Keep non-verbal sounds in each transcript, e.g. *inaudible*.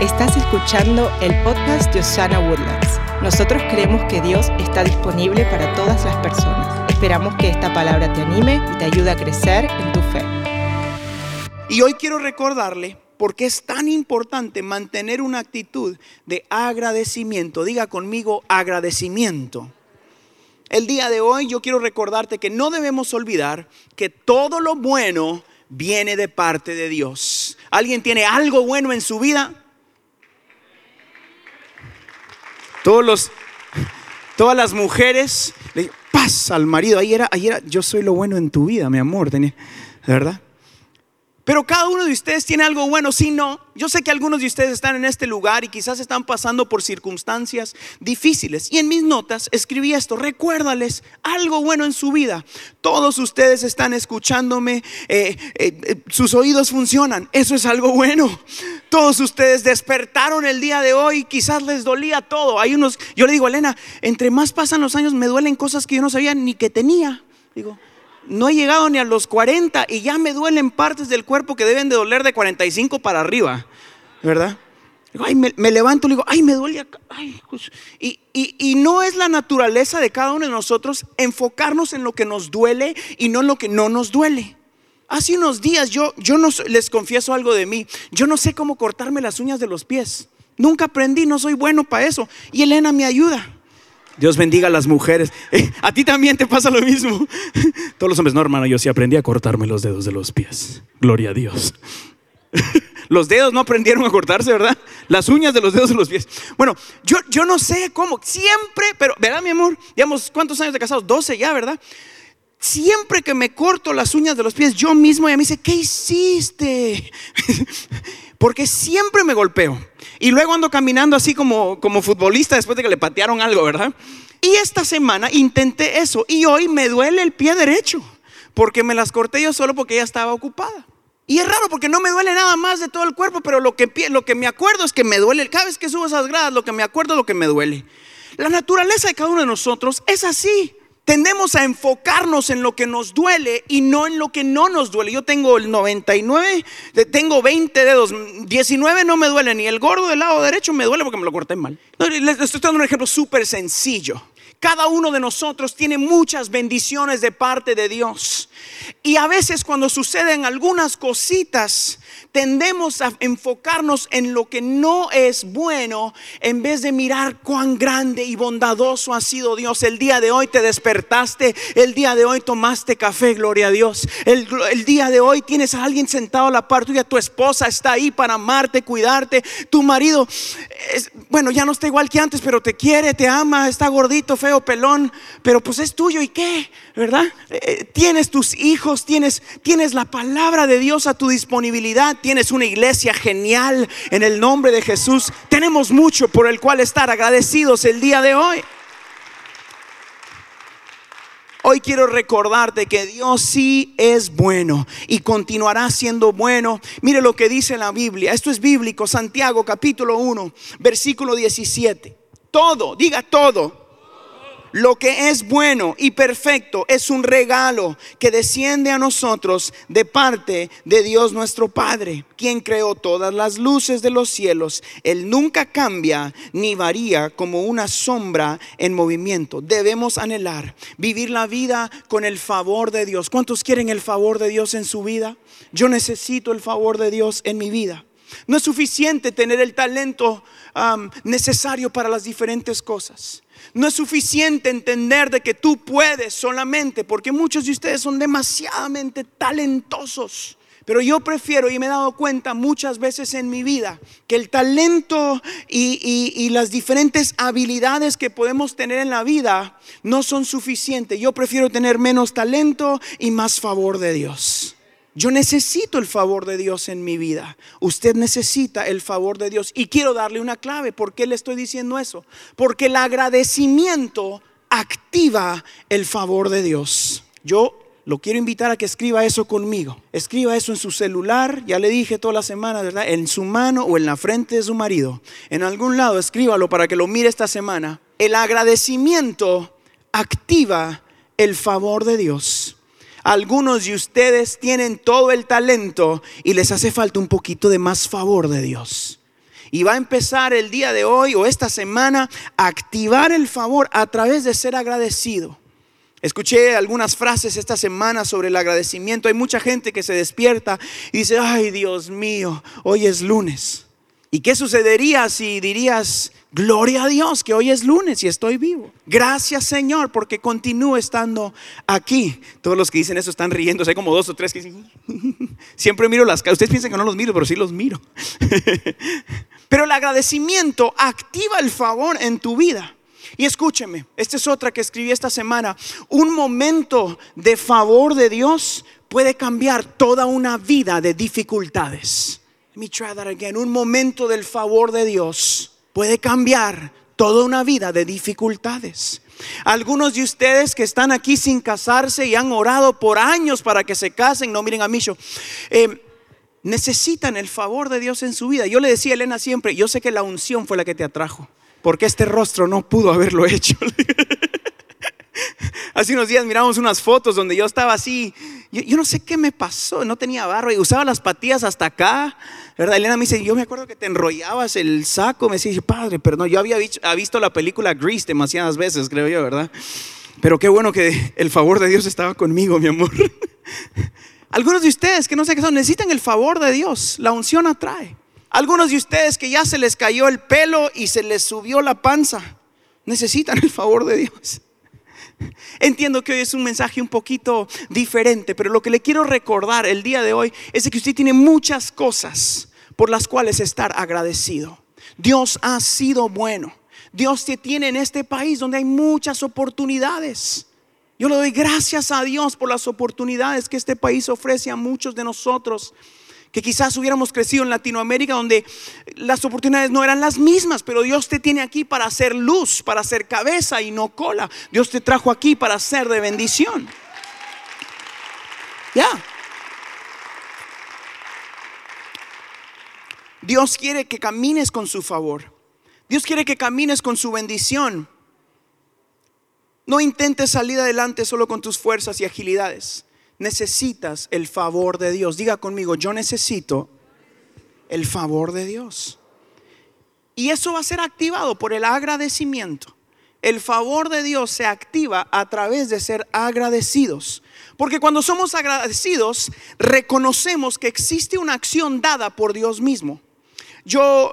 Estás escuchando el podcast de Osana Woodlands. Nosotros creemos que Dios está disponible para todas las personas. Esperamos que esta palabra te anime y te ayude a crecer en tu fe. Y hoy quiero recordarle por qué es tan importante mantener una actitud de agradecimiento. Diga conmigo agradecimiento. El día de hoy yo quiero recordarte que no debemos olvidar que todo lo bueno viene de parte de Dios. ¿Alguien tiene algo bueno en su vida? Todos los, todas las mujeres le paz al marido. Ahí era, yo soy lo bueno en tu vida, mi amor, tenía, ¿verdad? Pero cada uno de ustedes tiene algo bueno. Si no, yo sé que algunos de ustedes están en este lugar y quizás están pasando por circunstancias difíciles. Y en mis notas escribí esto, recuérdales algo bueno en su vida. Todos ustedes están escuchándome, eh, eh, eh, sus oídos funcionan. Eso es algo bueno. Todos ustedes despertaron el día de hoy, quizás les dolía todo. Hay unos, yo le digo, Elena, entre más pasan los años me duelen cosas que yo no sabía ni que tenía. Digo, no he llegado ni a los 40 y ya me duelen partes del cuerpo que deben de doler de 45 para arriba, ¿verdad? Ay, me, levanto y digo, ay, me duele acá. Pues". y, y, no es la naturaleza de cada uno de nosotros enfocarnos en lo que nos duele y no en lo que no nos duele. Hace unos días yo, yo no les confieso algo de mí. Yo no sé cómo cortarme las uñas de los pies. Nunca aprendí, no soy bueno para eso. Y Elena me ayuda. Dios bendiga a las mujeres. Eh, a ti también te pasa lo mismo. *laughs* Todos los hombres, no, hermano, yo sí aprendí a cortarme los dedos de los pies. Gloria a Dios. *laughs* Los dedos no aprendieron a cortarse, ¿verdad? Las uñas de los dedos de los pies. Bueno, yo, yo no sé cómo, siempre, pero, ¿verdad, mi amor? Digamos, ¿cuántos años de casados? 12 ya, ¿verdad? Siempre que me corto las uñas de los pies, yo mismo ya me dice, ¿qué hiciste? *laughs* Porque siempre me golpeo. Y luego ando caminando así como, como futbolista después de que le patearon algo, ¿verdad? Y esta semana intenté eso y hoy me duele el pie derecho porque me las corté yo solo porque ella estaba ocupada. Y es raro porque no me duele nada más de todo el cuerpo, pero lo que, lo que me acuerdo es que me duele. Cada vez que subo esas gradas, lo que me acuerdo es lo que me duele. La naturaleza de cada uno de nosotros es así tendemos a enfocarnos en lo que nos duele y no en lo que no nos duele. Yo tengo el 99, tengo 20 dedos, 19 no me duele, ni el gordo del lado derecho me duele porque me lo corté mal. Les estoy dando un ejemplo súper sencillo. Cada uno de nosotros tiene muchas bendiciones de parte de Dios. Y a veces cuando suceden algunas cositas, tendemos a enfocarnos en lo que no es bueno en vez de mirar cuán grande y bondadoso ha sido Dios. El día de hoy te despertaste, el día de hoy tomaste café, gloria a Dios. El, día de hoy tienes a alguien sentado a la par tuya, tu esposa está ahí para amarte, cuidarte. Tu marido, es, bueno, ya no está igual que antes, pero te quiere, te ama, está gordito, feo, pelón, pero pues es tuyo y qué, ¿verdad? Eh, tienes tus hijos, tienes, tienes la palabra de Dios a tu disponibilidad, tienes una iglesia genial en el nombre de Jesús. Tenemos mucho por el cual estar agradecidos el día de hoy. Hoy quiero recordarte que Dios sí es bueno y continuará siendo bueno. Mire lo que dice la Biblia. Esto es bíblico, Santiago capítulo 1, versículo 17. Todo, diga todo lo que es bueno y perfecto es un regalo que desciende a nosotros de parte de Dios nuestro Padre, quien creó todas las luces de los cielos. Él nunca cambia ni varía como una sombra en movimiento. Debemos anhelar vivir la vida con el favor de Dios. ¿Cuántos quieren el favor de Dios en su vida? Yo necesito el favor de Dios en mi vida. No es suficiente tener el talento necesario para las diferentes cosas. No es suficiente entender de que tú puedes solamente, porque muchos de ustedes son demasiadamente talentosos. Pero yo prefiero, y me he dado cuenta muchas veces en mi vida, que el talento y, y, las diferentes habilidades que podemos tener en la vida no son suficientes. Yo prefiero tener menos talento y más favor de Dios. Yo necesito el favor de Dios en mi vida. Usted necesita el favor de Dios. Y quiero darle una clave. ¿Por qué le estoy diciendo eso? Porque el agradecimiento activa el favor de Dios. Yo lo quiero invitar a que escriba eso conmigo. Escriba eso en su celular, ya le dije toda la semana, ¿verdad? En su mano o en la frente de su marido. En algún lado, escríbalo para que lo mire esta semana. El agradecimiento activa el favor de Dios. Algunos de ustedes tienen todo el talento y les hace falta un poquito de más favor de Dios. Y va a empezar el día de hoy o esta semana a activar el favor a través de ser agradecido. Escuché algunas frases esta semana sobre el agradecimiento. Hay mucha gente que se despierta y dice, ay Dios mío, hoy es lunes. ¿Y qué sucedería si dirías, gloria a Dios que hoy es lunes y estoy vivo? Gracias Señor porque continúo estando aquí. Todos los que dicen eso están riéndose, hay como dos o tres que dicen, *laughs* siempre miro las caras. Ustedes piensan que no los miro, pero sí los miro. *laughs* pero el agradecimiento activa el favor en tu vida. Y escúcheme, esta es otra que escribí esta semana. Un momento de favor de Dios puede cambiar toda una vida de dificultades. Let me try. Un momento del favor de Dios puede cambiar toda una vida de dificultades. Algunos de ustedes que están aquí sin casarse y han orado por años para que se casen, no miren a mí, eh, necesitan el favor de Dios en su vida. Yo le decía a Elena siempre, yo sé que la unción fue la que te atrajo porque este rostro no pudo haberlo *laughs* hecho. Hace unos días miramos unas fotos donde yo estaba así, yo, no sé qué me pasó, no tenía barro y usaba las patillas hasta acá, ¿verdad? Elena me dice, yo me acuerdo que te enrollabas el saco, me decía, padre, pero no, yo había visto la película Grease demasiadas veces, creo yo, ¿verdad? Pero qué bueno que el favor de Dios estaba conmigo, mi amor. *laughs* Algunos de ustedes que no sé qué son, necesitan el favor de Dios, la unción atrae. Algunos de ustedes que ya se les cayó el pelo y se les subió la panza, necesitan el favor de Dios. Entiendo que hoy es un mensaje un poquito diferente, pero lo que le quiero recordar el día de hoy es que usted tiene muchas cosas por las cuales estar agradecido. Dios ha sido bueno. Dios te tiene en este país donde hay muchas oportunidades. Yo le doy gracias a Dios por las oportunidades que este país ofrece a muchos de nosotros que quizás hubiéramos crecido en Latinoamérica donde las oportunidades no eran las mismas, pero Dios te tiene aquí para hacer luz, para hacer cabeza y no cola. Dios te trajo aquí para ser de bendición. Ya. Dios quiere que camines con su favor. Dios quiere que camines con su bendición. No intentes salir adelante solo con tus fuerzas y agilidades necesitas el favor de Dios. Diga conmigo, yo necesito el favor de Dios. Y eso va a ser activado por el agradecimiento. El favor de Dios se activa a través de ser agradecidos. Porque cuando somos agradecidos, reconocemos que existe una acción dada por Dios mismo. Yo,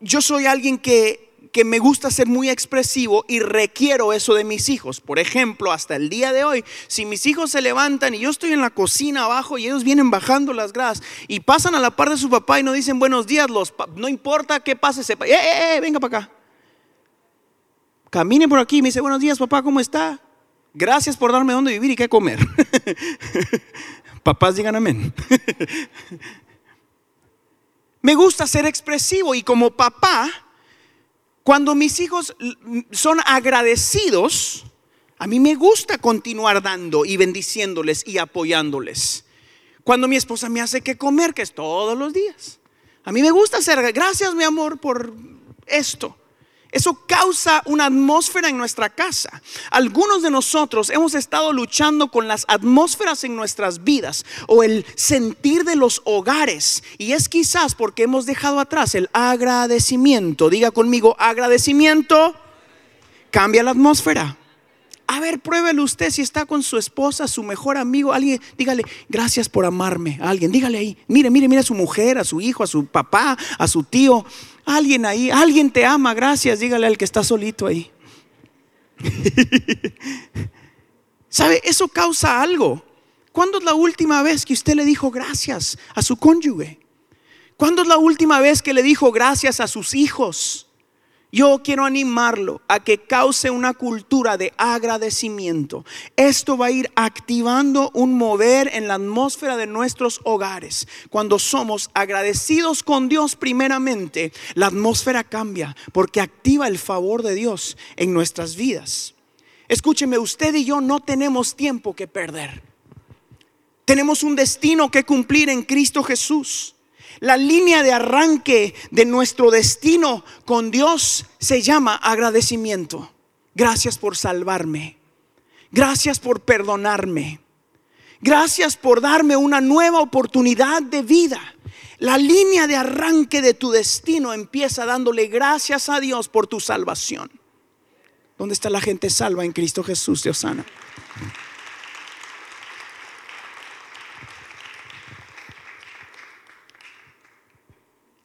yo soy alguien que que me gusta ser muy expresivo y requiero eso de mis hijos. Por ejemplo, hasta el día de hoy, si mis hijos se levantan y yo estoy en la cocina abajo y ellos vienen bajando las gradas y pasan a la par de su papá y no dicen buenos días, los, no importa qué pase, sepa, eh, eh, eh, venga para acá. Camine por aquí y me dice buenos días, papá, ¿cómo está? Gracias por darme dónde vivir y qué comer. *laughs* Papás digan amén. *laughs* me gusta ser expresivo y como papá cuando mis hijos son agradecidos, a mí me gusta continuar dando y bendiciéndoles y apoyándoles. Cuando mi esposa me hace que comer, que es todos los días. A mí me gusta hacer, gracias mi amor por esto. Eso causa una atmósfera en nuestra casa. Algunos de nosotros hemos estado luchando con las atmósferas en nuestras vidas o el sentir de los hogares. Y es quizás porque hemos dejado atrás el agradecimiento. Diga conmigo, agradecimiento cambia la atmósfera. A ver, pruébelo usted si está con su esposa, su mejor amigo, alguien, dígale, gracias por amarme. A alguien, dígale ahí, mire, mire, mire a su mujer, a su hijo, a su papá, a su tío. Alguien ahí, alguien te ama, gracias, dígale al que está solito ahí. *laughs* ¿Sabe? Eso causa algo. ¿Cuándo es la última vez que usted le dijo gracias a su cónyuge? ¿Cuándo es la última vez que le dijo gracias a sus hijos? Yo quiero animarlo a que cause una cultura de agradecimiento. Esto va a ir activando un mover en la atmósfera de nuestros hogares. Cuando somos agradecidos con Dios primeramente, la atmósfera cambia porque activa el favor de Dios en nuestras vidas. Escúcheme, usted y yo no tenemos tiempo que perder. Tenemos un destino que cumplir en Cristo Jesús. La línea de arranque de nuestro destino con Dios se llama agradecimiento. Gracias por salvarme. Gracias por perdonarme. Gracias por darme una nueva oportunidad de vida. La línea de arranque de tu destino empieza dándole gracias a Dios por tu salvación. ¿Dónde está la gente salva en Cristo Jesús, de Osana?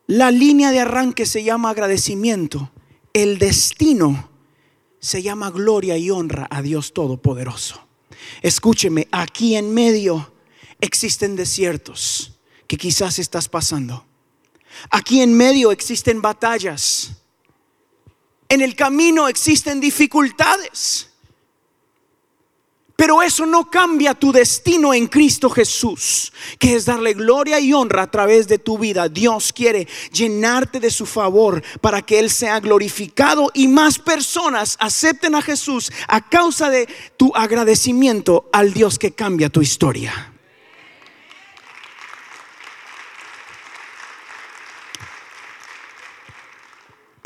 La línea de arranque se llama agradecimiento. El destino se llama gloria y honra a Dios Todopoderoso. Escúcheme, aquí en medio existen desiertos que quizás estás pasando. Aquí en medio existen batallas. En el camino existen dificultades. Pero eso no cambia tu destino en Cristo Jesús, que es darle gloria y honra a través de tu vida. Dios quiere llenarte de su favor para que Él sea glorificado y más personas acepten a Jesús a causa de tu agradecimiento al Dios que cambia tu historia.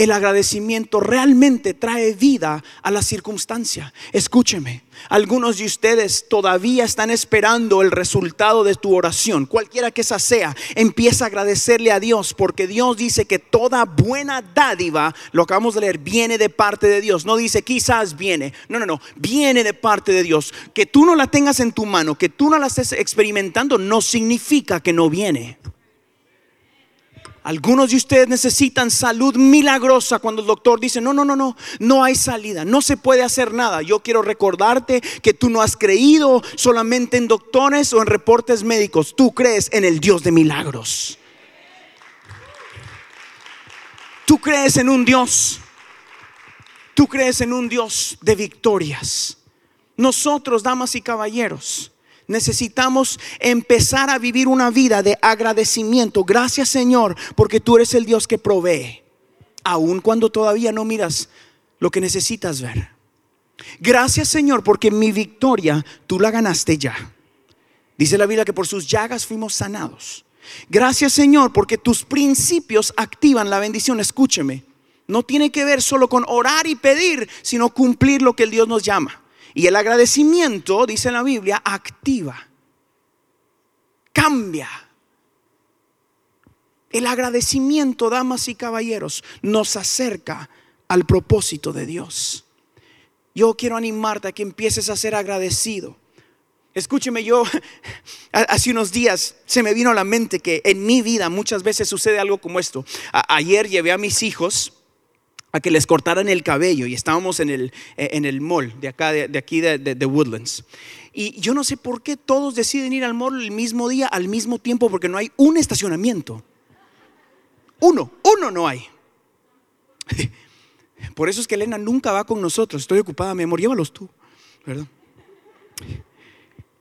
El agradecimiento realmente trae vida a la circunstancia. Escúcheme, algunos de ustedes todavía están esperando el resultado de tu oración, cualquiera que esa sea. Empieza a agradecerle a Dios porque Dios dice que toda buena dádiva, lo acabamos de leer, viene de parte de Dios. No dice quizás viene, no, no, no, viene de parte de Dios. Que tú no la tengas en tu mano, que tú no la estés experimentando, no significa que no viene. Algunos de ustedes necesitan salud milagrosa cuando el doctor dice, no, no, no, no, no hay salida, no se puede hacer nada. Yo quiero recordarte que tú no has creído solamente en doctores o en reportes médicos, tú crees en el Dios de milagros. Tú crees en un Dios, tú crees en un Dios de victorias. Nosotros, damas y caballeros, necesitamos empezar a vivir una vida de agradecimiento. Gracias Señor, porque tú eres el Dios que provee, aun cuando todavía no miras lo que necesitas ver. Gracias Señor, porque mi victoria tú la ganaste ya. Dice la Biblia que por sus llagas fuimos sanados. Gracias Señor, porque tus principios activan la bendición. Escúcheme, no tiene que ver solo con orar y pedir, sino cumplir lo que el Dios nos llama. Y el agradecimiento, dice la Biblia, activa, cambia. El agradecimiento, damas y caballeros, nos acerca al propósito de Dios. Yo quiero animarte a que empieces a ser agradecido. Escúcheme, yo *laughs* hace unos días se me vino a la mente que en mi vida muchas veces sucede algo como esto. ayer llevé a mis hijos a que les cortaran el cabello y estábamos en el, eh, en el mall de acá, de, aquí de, de, Woodlands. Y yo no sé por qué todos deciden ir al mall el mismo día, al mismo tiempo, porque no hay un estacionamiento. Uno, uno no hay. *laughs* Por eso es que Elena nunca va con nosotros. Estoy ocupada, mi amor, llévalos tú, ¿verdad?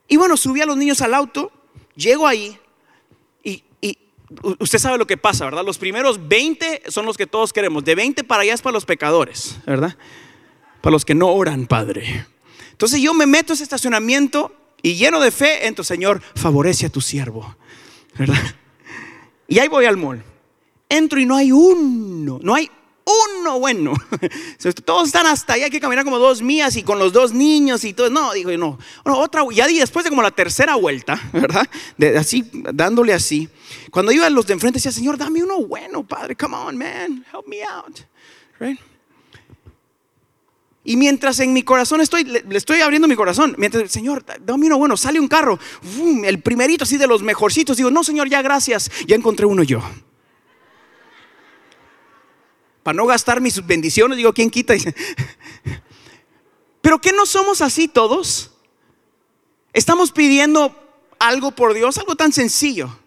Y bueno, subí a los niños al auto, llego ahí usted sabe lo que pasa, ¿verdad? Los primeros 20 son los que todos queremos. De 20 para allá es para los pecadores, ¿verdad? Para los que no oran, Padre. Entonces yo me meto a ese estacionamiento y lleno de fe, entro, Señor, favorece a tu siervo, ¿verdad? Y ahí voy al mall. Entro y no hay uno, no hay uno bueno. *laughs* Todos están hasta ahí, hay que caminar como dos mías y con los dos niños y todo. No, digo, no. Otra, ya después de como la tercera vuelta, *laughs* ¿verdad? Así, dándole así. Cuando iban los de enfrente, decía, Señor, dame uno bueno, Padre, come on, man, help me out. Y mientras en mi corazón estoy, le, estoy abriendo mi corazón, mientras, Señor, dame uno bueno, sale un carro, el primerito así de los mejorcitos, digo, no, Señor, ya gracias, ya encontré uno yo para no gastar mis bendiciones, digo, ¿quién quita? *laughs* Pero que no somos así todos? Estamos pidiendo algo por Dios, algo tan sencillo.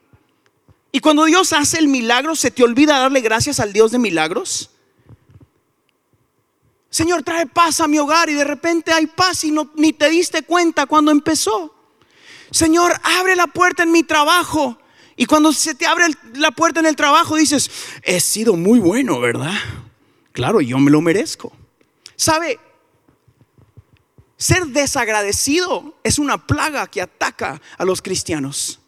Y cuando Dios hace el milagro, ¿se te olvida darle gracias al Dios de milagros? Señor, trae paz a mi hogar y de repente hay paz y no, ni te diste cuenta cuando empezó. Señor, abre la puerta en mi trabajo y cuando se te abre la puerta en el trabajo, dices, he sido muy bueno, ¿verdad? Claro, yo me lo merezco. ¿Sabe? Ser desagradecido es una plaga que ataca a los cristianos.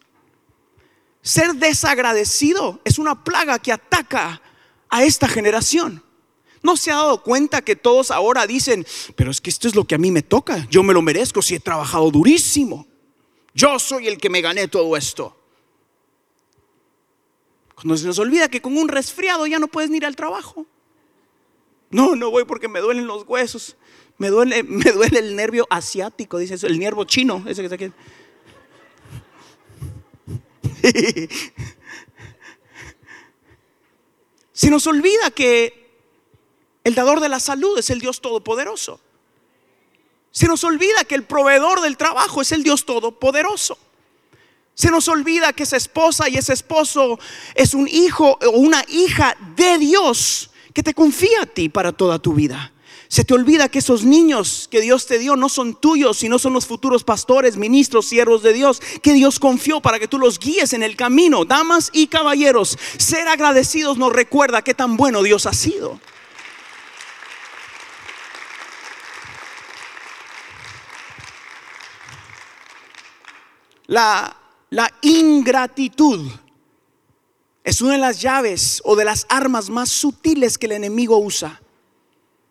Ser desagradecido es una plaga que ataca a esta generación. ¿No se ha dado cuenta que todos ahora dicen, pero es que esto es lo que a mí me toca, yo me lo merezco si he trabajado durísimo, yo soy el que me gané todo esto? Cuando se nos olvida que con un resfriado ya no puedes ir al trabajo. No, no voy porque me duelen los huesos. Me duele, *laughs* me duele el nervio asiático, dice eso, el nervio chino, ese que está aquí. *laughs* Se nos olvida que el dador de la salud es el Dios Todopoderoso. Se nos olvida que el proveedor del trabajo es el Dios Todopoderoso. Se nos olvida que esa esposa y ese esposo es un hijo o una hija de Dios que te confía a ti para toda tu vida. Se te olvida que esos niños que Dios te dio no son tuyos, sino son los futuros pastores, ministros, siervos de Dios, que Dios confió para que tú los guíes en el camino. Damas y caballeros, ser agradecidos nos recuerda qué tan bueno Dios ha sido. La, la ingratitud es una de las llaves o de las armas más sutiles que el enemigo usa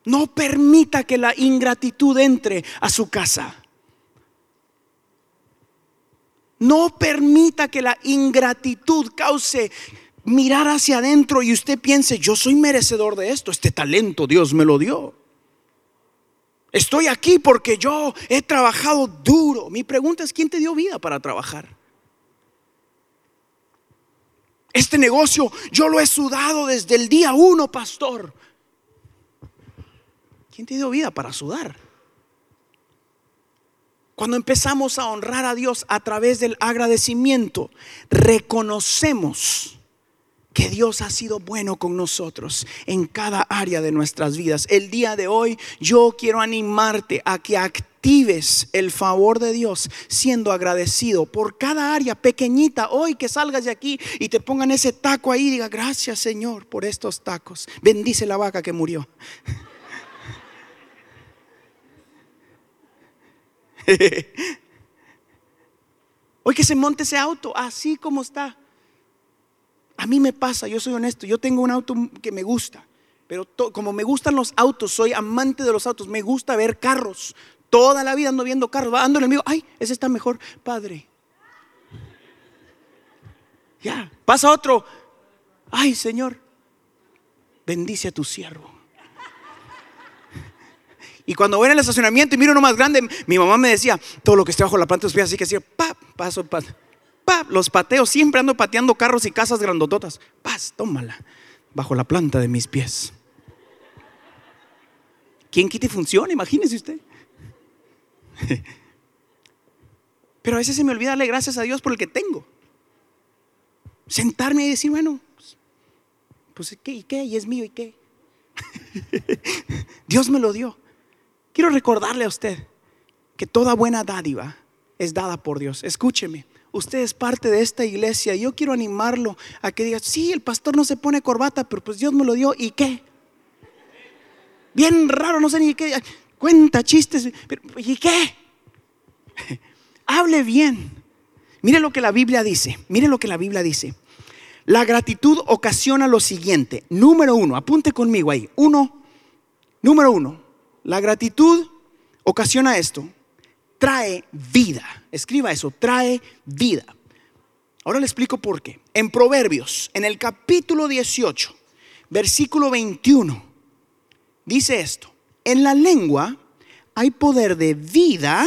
no permita que la ingratitud entre a su casa. No permita que la ingratitud cause mirar hacia adentro y usted piense, yo soy merecedor de esto, este talento Dios me lo dio. Estoy aquí porque yo he trabajado duro. Mi pregunta es, ¿quién te dio vida para trabajar? Este negocio yo lo he sudado desde el día uno, pastor. ¿Quién te dio vida para sudar? Cuando empezamos a honrar a Dios a través del agradecimiento, reconocemos que Dios ha sido bueno con nosotros en cada área de nuestras vidas. El día de hoy yo quiero animarte a que actives el favor de Dios siendo agradecido por cada área pequeñita. Hoy que salgas de aquí y te pongan ese taco ahí, diga gracias Señor por estos tacos. Bendice la vaca que murió. *laughs* Hoy que se monte ese auto así como está. A mí me pasa, yo soy honesto, yo tengo un auto que me gusta, pero como me gustan los autos, soy amante de los autos, me gusta ver carros. Toda la vida ando viendo carros, ando en el mío, ay, ese está mejor, padre. Ya, pasa otro, ay, Señor, bendice a tu siervo. Y cuando voy en el estacionamiento y miro uno más grande, mi mamá me decía, todo lo que esté bajo la planta de los pies, así que decía, pa, paso, paso, pa, los pateo, siempre ando pateando carros y casas grandototas. Paz, tómala, bajo la planta de mis pies. ¿Quién quita y funciona? Imagínese usted. *laughs* Pero a veces se me olvida darle gracias a Dios por el que tengo. Sentarme y decir, bueno, pues, pues ¿qué? ¿Y qué? ¿Y es mío? ¿Y qué? *laughs* Dios me lo dio. Quiero recordarle a usted que toda buena dádiva es dada por Dios. Escúcheme, usted es parte de esta iglesia. Yo quiero animarlo a que diga, sí, el pastor no se pone corbata, pero pues Dios me lo dio. ¿Y qué? Bien raro, no sé ni qué. Cuenta chistes, pero ¿y qué? *laughs* Hable bien. Mire lo que la Biblia dice. Mire lo que la Biblia dice. La gratitud ocasiona lo siguiente. Número uno, apunte conmigo ahí. Uno, número uno, la gratitud ocasiona esto. Trae vida. Escriba eso, trae vida. Ahora le explico por qué. En Proverbios, en el capítulo 18, versículo 21, dice esto. En la lengua hay poder de vida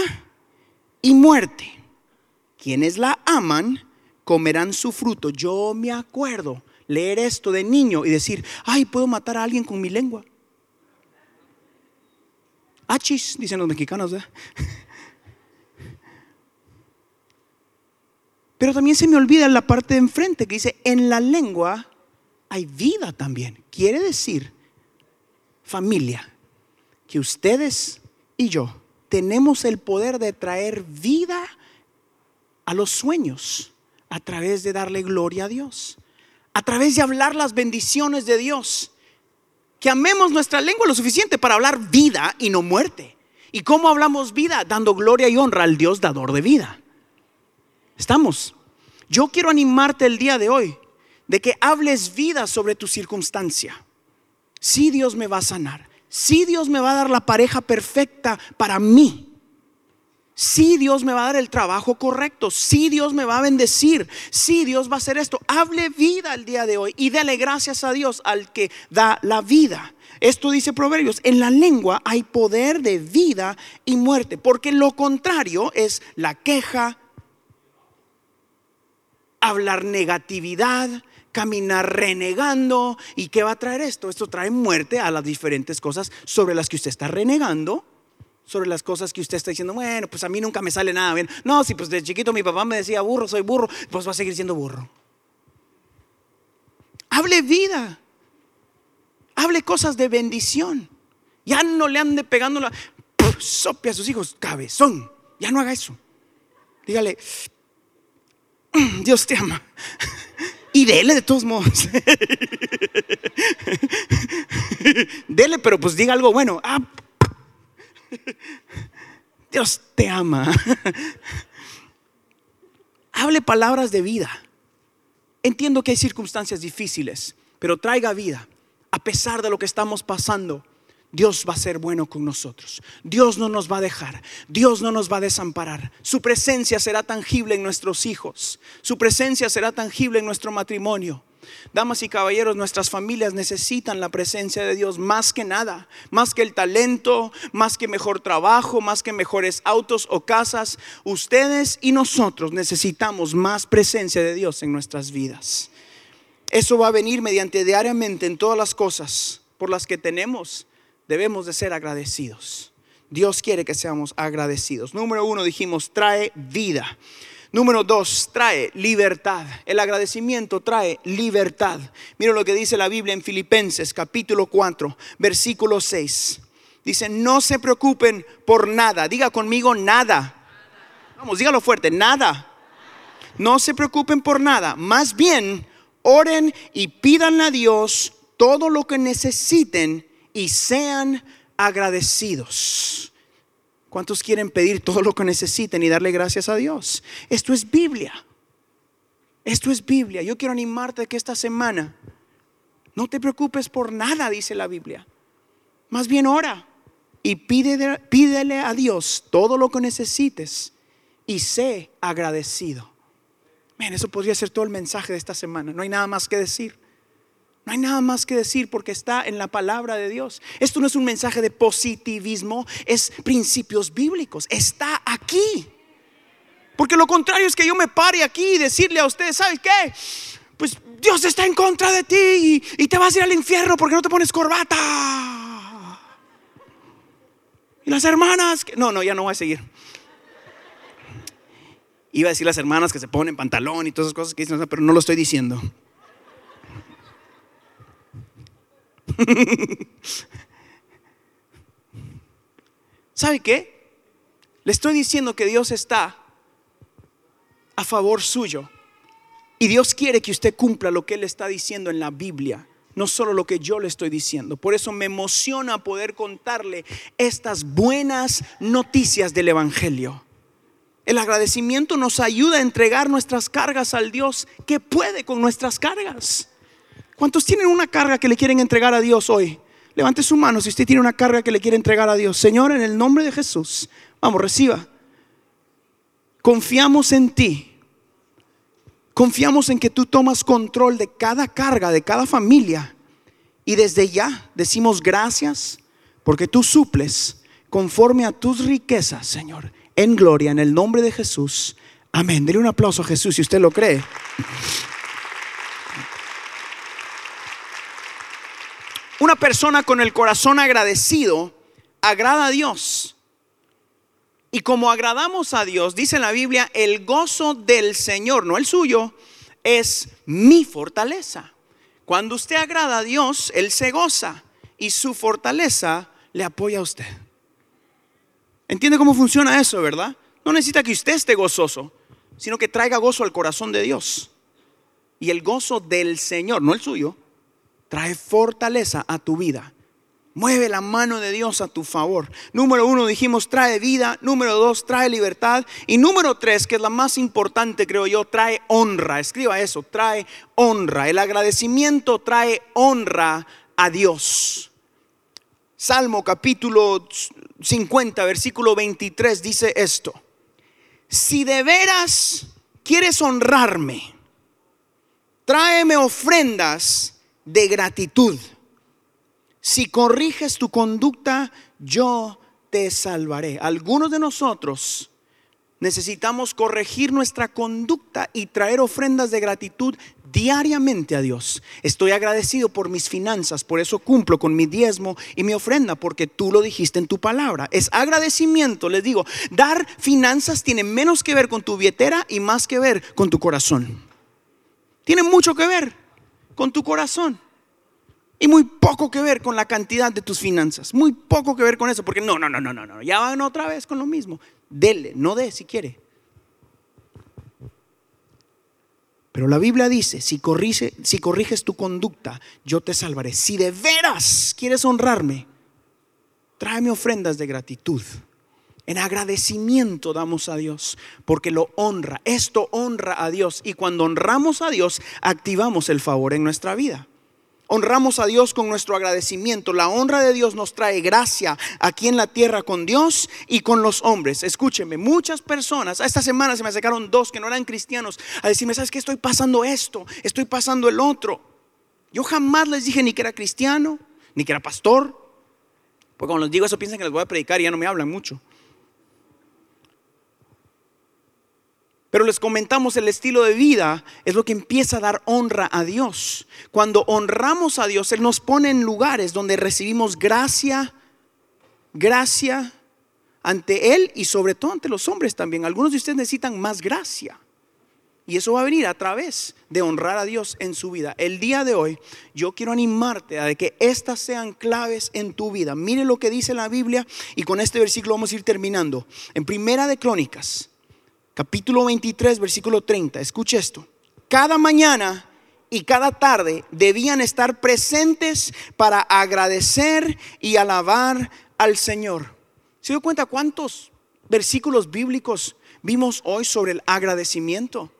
y muerte. Quienes la aman comerán su fruto. Yo me acuerdo leer esto de niño y decir, ay, puedo matar a alguien con mi lengua. Achis, dicen los mexicanos. *laughs* Pero también se me olvida la parte de enfrente que dice, en la lengua hay vida también. Quiere decir, familia, que ustedes y yo tenemos el poder de traer vida a los sueños a través de darle gloria a Dios, a través de hablar las bendiciones de Dios que amemos nuestra lengua lo suficiente para hablar vida y no muerte. ¿Y cómo hablamos vida? Dando gloria y honra al Dios dador de vida. ¿Estamos? Yo quiero animarte el día de hoy de que hables vida sobre tu circunstancia. Si Dios me va a sanar. Si Dios me va a dar la pareja perfecta para mí. Sí, Dios me va a dar el trabajo correcto. Sí, Dios me va a bendecir. Sí, Dios va a hacer esto. Hable vida el día de hoy y dele gracias a Dios al que da la vida. Esto dice Proverbios, en la lengua hay poder de vida y muerte, porque lo contrario es la queja, hablar negatividad, caminar renegando. ¿Y qué va a traer esto? Esto trae muerte a las diferentes cosas sobre las que usted está renegando sobre las cosas que usted está diciendo, bueno, pues a mí nunca me sale nada bien. No, si pues de chiquito mi papá me decía burro, soy burro, pues va a seguir siendo burro. Hable vida. Hable cosas de bendición. Ya no le ande pegando la sope a sus hijos, cabezón. Ya no haga eso. Dígale, mm, Dios te ama. *laughs* Y dele de todos modos. *laughs* dele, pero pues diga algo bueno. Ah, Dios te ama. Hable palabras de vida. Entiendo que hay circunstancias difíciles, pero traiga vida. A pesar de lo que estamos pasando, Dios va a ser bueno con nosotros. Dios no nos va a dejar. Dios no nos va a desamparar. Su presencia será tangible en nuestros hijos. Su presencia será tangible en nuestro matrimonio. Damas y caballeros, nuestras familias necesitan la presencia de Dios más que nada, más que el talento, más que mejor trabajo, más que mejores autos o casas. Ustedes y nosotros necesitamos más presencia de Dios en nuestras vidas. Eso va a venir mediante diariamente en todas las cosas por las que tenemos. Debemos de ser agradecidos. Dios quiere que seamos agradecidos. Número uno dijimos, trae vida. Número dos, trae libertad. El agradecimiento trae libertad. Mira lo que dice la Biblia en Filipenses capítulo 4, versículo 6. Dice, no se preocupen por nada. Diga conmigo nada. Vamos, dígalo fuerte, nada. No se preocupen por nada. Más bien, oren y pidan a Dios todo lo que necesiten y sean agradecidos. ¿Cuántos quieren pedir todo lo que necesiten y darle gracias a Dios? Esto es Biblia. Esto es Biblia. Yo quiero animarte que esta semana no te preocupes por nada, dice la Biblia. Más bien ora y pídele, pídele a Dios todo lo que necesites y sé agradecido. Miren, eso podría ser todo el mensaje de esta semana. No hay nada más que decir. No hay nada más que decir porque está en la palabra de Dios. Esto no es un mensaje de positivismo, es principios bíblicos. Está aquí. Porque lo contrario es que yo me pare aquí y decirle a ustedes, ¿sabes qué? Pues Dios está en contra de ti y, te vas a ir al infierno porque no te pones corbata. Y las hermanas, no, no, ya no voy a seguir. Iba a decir las hermanas que se ponen pantalón y todas esas cosas que dicen, pero no lo estoy diciendo. *laughs* ¿Sabe qué? Le estoy diciendo que Dios está a favor suyo. Y Dios quiere que usted cumpla lo que Él está diciendo en la Biblia, no solo lo que yo le estoy diciendo. Por eso me emociona poder contarle estas buenas noticias del Evangelio. El agradecimiento nos ayuda a entregar nuestras cargas al Dios que puede con nuestras cargas. ¿Cuántos tienen una carga que le quieren entregar a Dios hoy? Levante su mano si usted tiene una carga que le quiere entregar a Dios. Señor, en el nombre de Jesús, vamos, reciba. Confiamos en ti. Confiamos en que tú tomas control de cada carga, de cada familia. Y desde ya decimos gracias porque tú suples conforme a tus riquezas, Señor, en gloria, en el nombre de Jesús. Amén. Dele un aplauso a Jesús si usted lo cree. Una persona con el corazón agradecido agrada a Dios. Y como agradamos a Dios, dice la Biblia, el gozo del Señor, no el suyo, es mi fortaleza. Cuando usted agrada a Dios, Él se goza y su fortaleza le apoya a usted. ¿Entiende cómo funciona eso, verdad? No necesita que usted esté gozoso, sino que traiga gozo al corazón de Dios. Y el gozo del Señor, no el suyo, trae fortaleza a tu vida. Mueve la mano de Dios a tu favor. Número uno, dijimos, trae vida. Número dos, trae libertad. Y número tres, que es la más importante, creo yo, trae honra. Escriba eso, trae honra. El agradecimiento trae honra a Dios. Salmo capítulo 50, versículo 23 dice esto. si de veras quieres honrarme, tráeme ofrendas de gratitud. Si corriges tu conducta, yo te salvaré. Algunos de nosotros necesitamos corregir nuestra conducta y traer ofrendas de gratitud diariamente a Dios. Estoy agradecido por mis finanzas, por eso cumplo con mi diezmo y mi ofrenda, porque tú lo dijiste en tu palabra. Es agradecimiento, les digo, dar finanzas tiene menos que ver con tu billetera y más que ver con tu corazón. Tiene mucho que ver con tu corazón. Y muy poco que ver con la cantidad de tus finanzas. Muy poco que ver con eso, porque no, no, no, no, no, no. Ya van otra vez con lo mismo. Dele, no dé si quiere. Pero la Biblia dice, si, si corriges tu conducta, yo te salvaré. Si de veras quieres honrarme, tráeme ofrendas de gratitud. En agradecimiento damos a Dios, porque lo honra. Esto honra a Dios. Y cuando honramos a Dios, activamos el favor en nuestra vida. Honramos a Dios con nuestro agradecimiento. La honra de Dios nos trae gracia aquí en la tierra con Dios y con los hombres. Escúcheme, muchas personas, esta semana se me acercaron dos que no eran cristianos a decirme, ¿sabes qué? Estoy pasando esto, estoy pasando el otro. Yo jamás les dije ni que era cristiano, ni que era pastor. Porque cuando les digo eso piensan que les voy a predicar y ya no me hablan mucho. Pero les comentamos el estilo de vida es lo que empieza a dar honra a Dios. Cuando honramos a Dios, Él nos pone en lugares donde recibimos gracia, gracia ante Él y sobre todo ante los hombres también. Algunos de ustedes necesitan más gracia. Y eso va a venir a través de honrar a Dios en su vida. El día de hoy yo quiero animarte a que estas sean claves en tu vida. Mire lo que dice la Biblia y con este versículo vamos a ir terminando. En Primera de Crónicas, capítulo 23, versículo 30. Escuche esto. Cada mañana y cada tarde debían estar presentes para agradecer y alabar al Señor. ¿Se dio cuenta cuántos versículos bíblicos vimos hoy sobre el agradecimiento?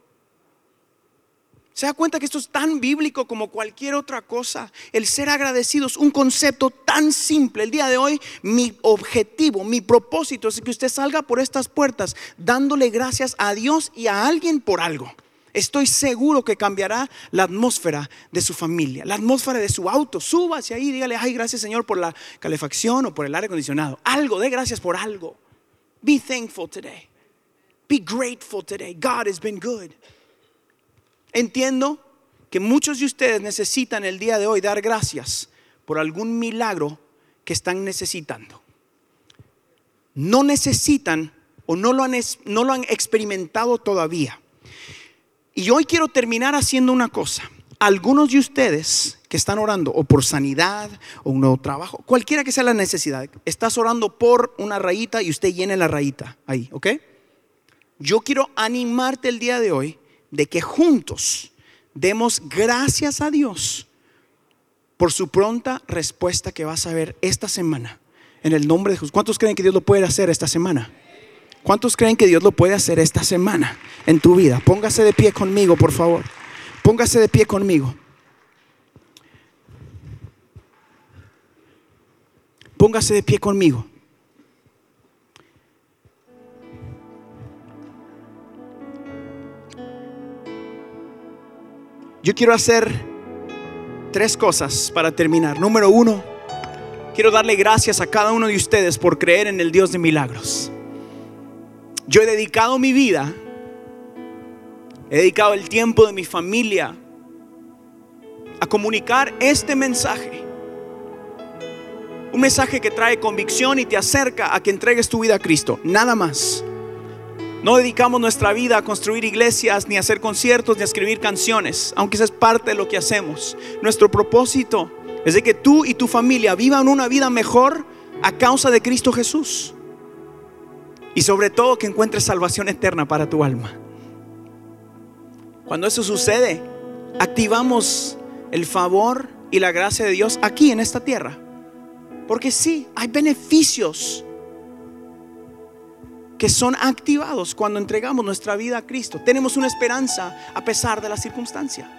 ¿Se da cuenta que esto es tan bíblico como cualquier otra cosa? El ser agradecido es un concepto tan simple. El día de hoy mi objetivo, mi propósito es que usted salga por estas puertas dándole gracias a Dios y a alguien por algo. Estoy seguro que cambiará la atmósfera de su familia, la atmósfera de su auto. Suba hacia ahí, dígale, ay, gracias Señor por la calefacción o por el aire acondicionado. Algo, dé gracias por algo. Be thankful today. Be grateful today. God has been good. Entiendo que muchos de ustedes necesitan el día de hoy dar gracias por algún milagro que están necesitando. No necesitan o no lo han, no lo han experimentado todavía. Y hoy quiero terminar haciendo una cosa. Algunos de ustedes que están orando o por sanidad o un nuevo trabajo, cualquiera que sea la necesidad, estás orando por una rayita y usted llene la rayita ahí, ¿ok? Yo quiero animarte el día de hoy de que juntos demos gracias a Dios por su pronta respuesta que vas a ver esta semana. En el nombre de Jesús. ¿Cuántos creen que Dios lo puede hacer esta semana? ¿Cuántos creen que Dios lo puede hacer esta semana en tu vida? Póngase de pie conmigo, por favor. Póngase de pie conmigo. Póngase de pie conmigo. Yo quiero hacer tres cosas para terminar. Número uno, quiero darle gracias a cada uno de ustedes por creer en el Dios de milagros. Yo he dedicado mi vida, he dedicado el tiempo de mi familia a comunicar este mensaje. Un mensaje que trae convicción y te acerca a que entregues tu vida a Cristo. Nada más. No dedicamos nuestra vida a construir iglesias, ni a hacer conciertos, ni a escribir canciones, aunque eso es parte de lo que hacemos. Nuestro propósito es de que tú y tu familia vivan una vida mejor a causa de Cristo Jesús. Y sobre todo que encuentres salvación eterna para tu alma. Cuando eso sucede, activamos el favor y la gracia de Dios aquí en esta tierra. Porque sí, hay beneficios que son activados cuando entregamos nuestra vida a Cristo. Tenemos una esperanza a pesar de la circunstancia.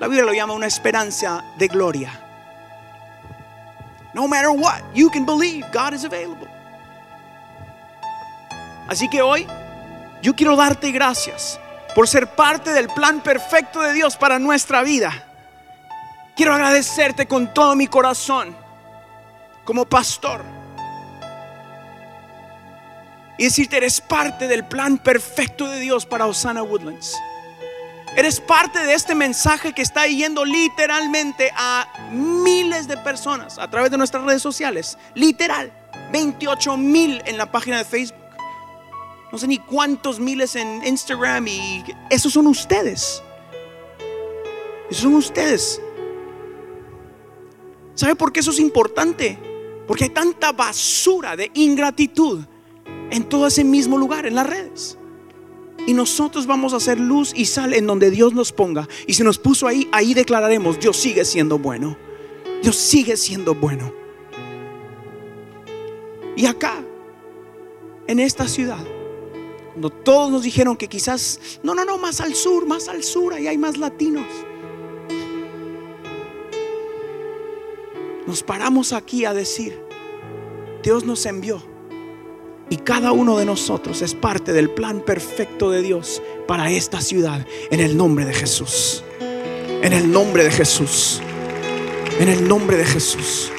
La Biblia lo llama una esperanza de gloria. No matter what, you can believe God is available. Así que hoy yo quiero darte gracias por ser parte del plan perfecto de Dios para nuestra vida. Quiero agradecerte con todo mi corazón como pastor y decirte, eres parte del plan perfecto de Dios para Osana Woodlands. Eres parte de este mensaje que está yendo literalmente a miles de personas a través de nuestras redes sociales. Literal, 28 mil en la página de Facebook. No sé ni cuántos miles en Instagram y esos son ustedes. Esos son ustedes. ¿Sabe por qué eso es importante? Porque hay tanta basura de ingratitud en todo ese mismo lugar, en las redes. Y nosotros vamos a hacer luz y sal en donde Dios nos ponga. Y si nos puso ahí, ahí declararemos, Dios sigue siendo bueno. Dios sigue siendo bueno. Y acá, en esta ciudad, cuando todos nos dijeron que quizás, no, no, no, más al sur, más al sur, ahí hay más latinos. Nos paramos aquí a decir, Dios nos envió y cada uno de nosotros es parte del plan perfecto de Dios para esta ciudad. En el nombre de Jesús. En el nombre de Jesús. En el nombre de Jesús.